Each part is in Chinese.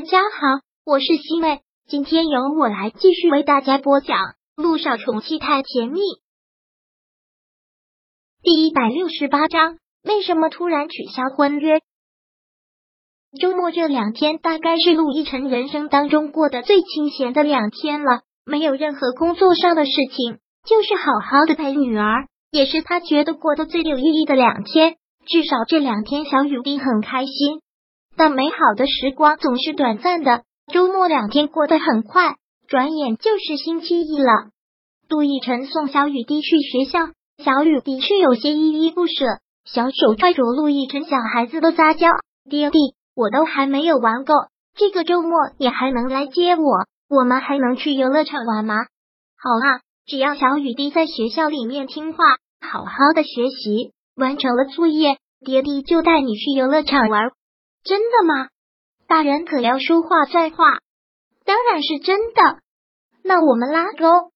大家好，我是西妹，今天由我来继续为大家播讲《陆少宠妻太甜蜜》第一百六十八章。为什么突然取消婚约？周末这两天大概是陆亦辰人生当中过得最清闲的两天了，没有任何工作上的事情，就是好好的陪女儿，也是他觉得过得最有意义的两天。至少这两天，小雨滴很开心。但美好的时光总是短暂的，周末两天过得很快，转眼就是星期一了。陆亦辰送小雨滴去学校，小雨滴是有些依依不舍，小手拽着陆亦辰，小孩子的撒娇：“爹地，我都还没有玩够，这个周末你还能来接我？我们还能去游乐场玩吗？”“好啊，只要小雨滴在学校里面听话，好好的学习，完成了作业，爹地就带你去游乐场玩。”真的吗？大人可要说话算话。当然是真的。那我们拉钩。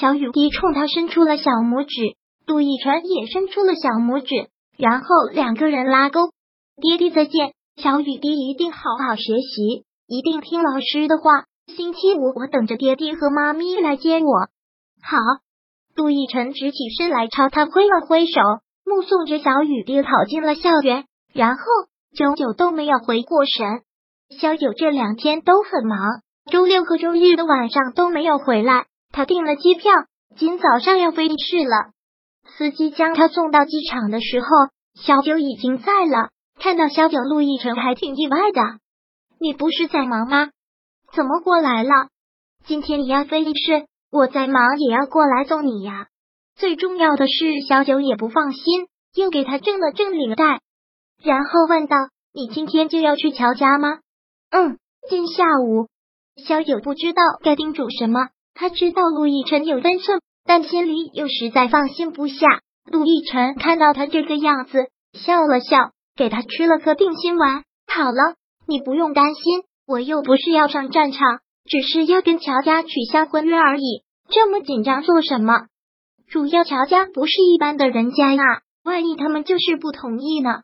小雨滴冲他伸出了小拇指，杜奕晨也伸出了小拇指，然后两个人拉钩。爹爹再见，小雨滴一定好好学习，一定听老师的话。星期五我等着爹爹和妈咪来接我。好。杜奕晨直起身来朝他挥了挥手，目送着小雨滴跑进了校园，然后。周九都没有回过神，小九这两天都很忙，周六和周日的晚上都没有回来。他订了机票，今早上要飞去了。司机将他送到机场的时候，小九已经在了。看到小九，陆亦辰还挺意外的。你不是在忙吗？怎么过来了？今天你要飞市，我在忙也要过来送你呀。最重要的是，小九也不放心，又给他正了正领带。然后问道：“你今天就要去乔家吗？”“嗯，今下午。”萧九不知道该叮嘱什么，他知道陆亦辰有分寸，但心里又实在放心不下。陆亦辰看到他这个样子，笑了笑，给他吃了颗定心丸。好了，你不用担心，我又不是要上战场，只是要跟乔家取消婚约而已。这么紧张做什么？主要乔家不是一般的人家呀，万一他们就是不同意呢？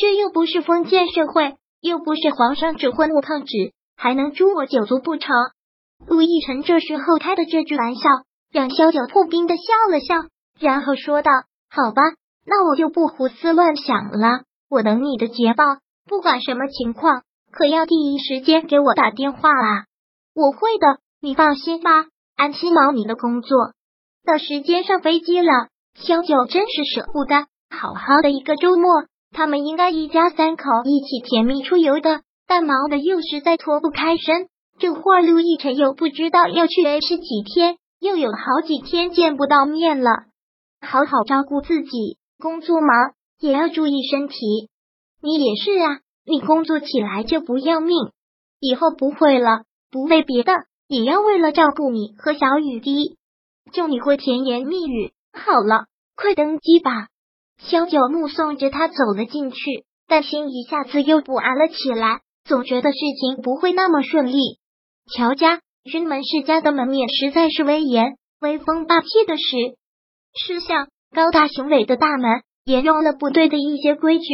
这又不是封建社会，又不是皇上指婚不抗旨，还能诛我九族不成？陆亦辰这时候开的这句玩笑，让萧九破冰的笑了笑，然后说道：“好吧，那我就不胡思乱想了，我等你的捷报，不管什么情况，可要第一时间给我打电话啊！我会的，你放心吧，安心忙你的工作。到时间上飞机了，萧九真是舍不得，好好的一个周末。”他们应该一家三口一起甜蜜出游的，但忙的又实在脱不开身。这会儿陆亦辰又不知道要去 A 市几天，又有好几天见不到面了。好好照顾自己，工作忙也要注意身体。你也是啊，你工作起来就不要命，以后不会了。不为别的，也要为了照顾你和小雨滴。就你会甜言蜜语。好了，快登机吧。萧九目送着他走了进去，但心一下子又不安了起来，总觉得事情不会那么顺利。乔家君门世家的门面实在是威严、威风霸气的是吃相，高大雄伟的大门沿用了部队的一些规矩，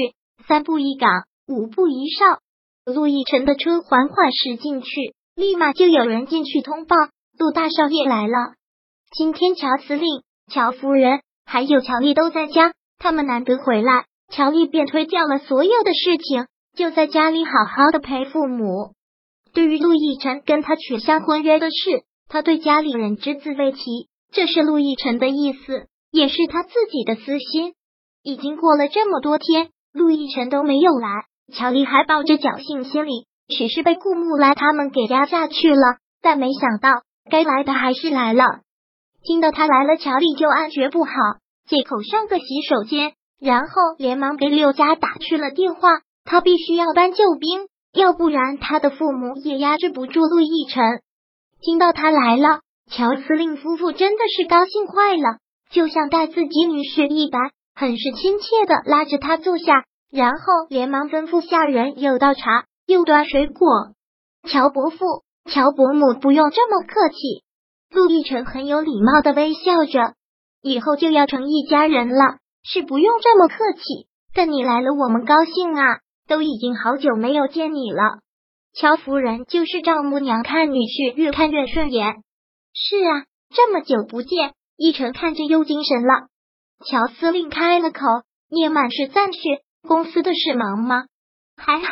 三步一岗，五步一哨。陆亦辰的车缓缓驶进去，立马就有人进去通报：陆大少爷来了。今天乔司令、乔夫人还有乔丽都在家。他们难得回来，乔丽便推掉了所有的事情，就在家里好好的陪父母。对于陆亦辰跟他取消婚约的事，他对家里人只字未提，这是陆亦辰的意思，也是他自己的私心。已经过了这么多天，陆亦辰都没有来，乔丽还抱着侥幸心理，只是被顾木来他们给压下去了。但没想到，该来的还是来了。听到他来了，乔丽就暗觉不好。借口上个洗手间，然后连忙给柳家打去了电话。他必须要搬救兵，要不然他的父母也压制不住陆亦辰。听到他来了，乔司令夫妇真的是高兴坏了，就像带自己女婿一般，很是亲切的拉着他坐下，然后连忙吩咐下人又倒茶又端水果。乔伯父、乔伯母不用这么客气。陆亦辰很有礼貌的微笑着。以后就要成一家人了，是不用这么客气。但你来了，我们高兴啊！都已经好久没有见你了。乔夫人就是丈母娘看女婿越看越顺眼。是啊，这么久不见，奕晨看着又精神了。乔司令开了口，也满是赞许。公司的事忙吗？还好。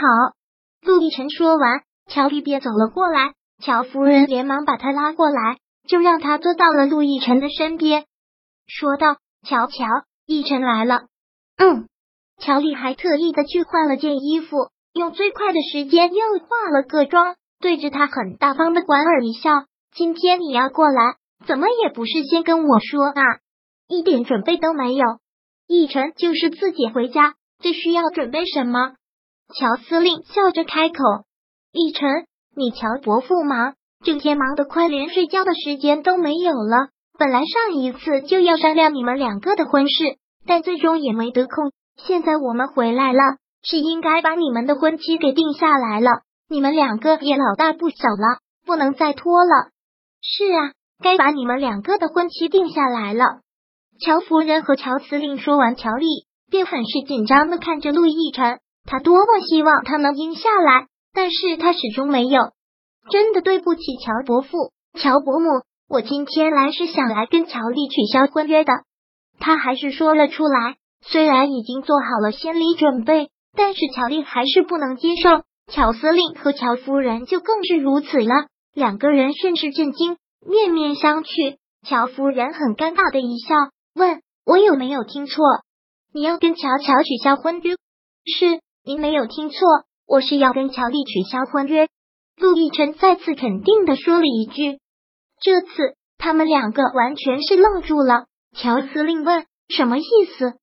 陆亦辰说完，乔丽便走了过来。乔夫人连忙把他拉过来，就让他坐到了陆亦辰的身边，说道：“乔乔，奕晨来了。”嗯。乔丽还特意的去换了件衣服，用最快的时间又化了个妆，对着他很大方的莞尔一笑：“今天你要过来，怎么也不是先跟我说啊？一点准备都没有。奕晨就是自己回家，这需要准备什么？”乔司令笑着开口：“奕晨，你乔伯父忙，整天忙得快连睡觉的时间都没有了。本来上一次就要商量你们两个的婚事，但最终也没得空。”现在我们回来了，是应该把你们的婚期给定下来了。你们两个也老大不小了，不能再拖了。是啊，该把你们两个的婚期定下来了。乔夫人和乔司令说完，乔丽便很是紧张的看着陆亦辰，他多么希望他能应下来，但是他始终没有。真的对不起乔伯父、乔伯母，我今天来是想来跟乔丽取消婚约的。他还是说了出来。虽然已经做好了心理准备，但是乔丽还是不能接受。乔司令和乔夫人就更是如此了，两个人甚是震惊，面面相觑。乔夫人很尴尬的一笑，问我有没有听错？你要跟乔乔取消婚约？是，您没有听错，我是要跟乔丽取消婚约。陆亦辰再次肯定的说了一句。这次他们两个完全是愣住了。乔司令问什么意思？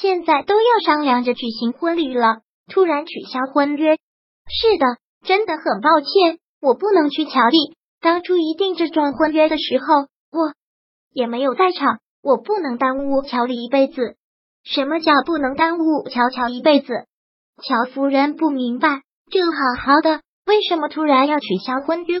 现在都要商量着举行婚礼了，突然取消婚约，是的，真的很抱歉，我不能去乔丽。当初一定这桩婚约的时候，我也没有在场，我不能耽误乔丽一辈子。什么叫不能耽误乔乔一辈子？乔夫人不明白，正好好的，为什么突然要取消婚约？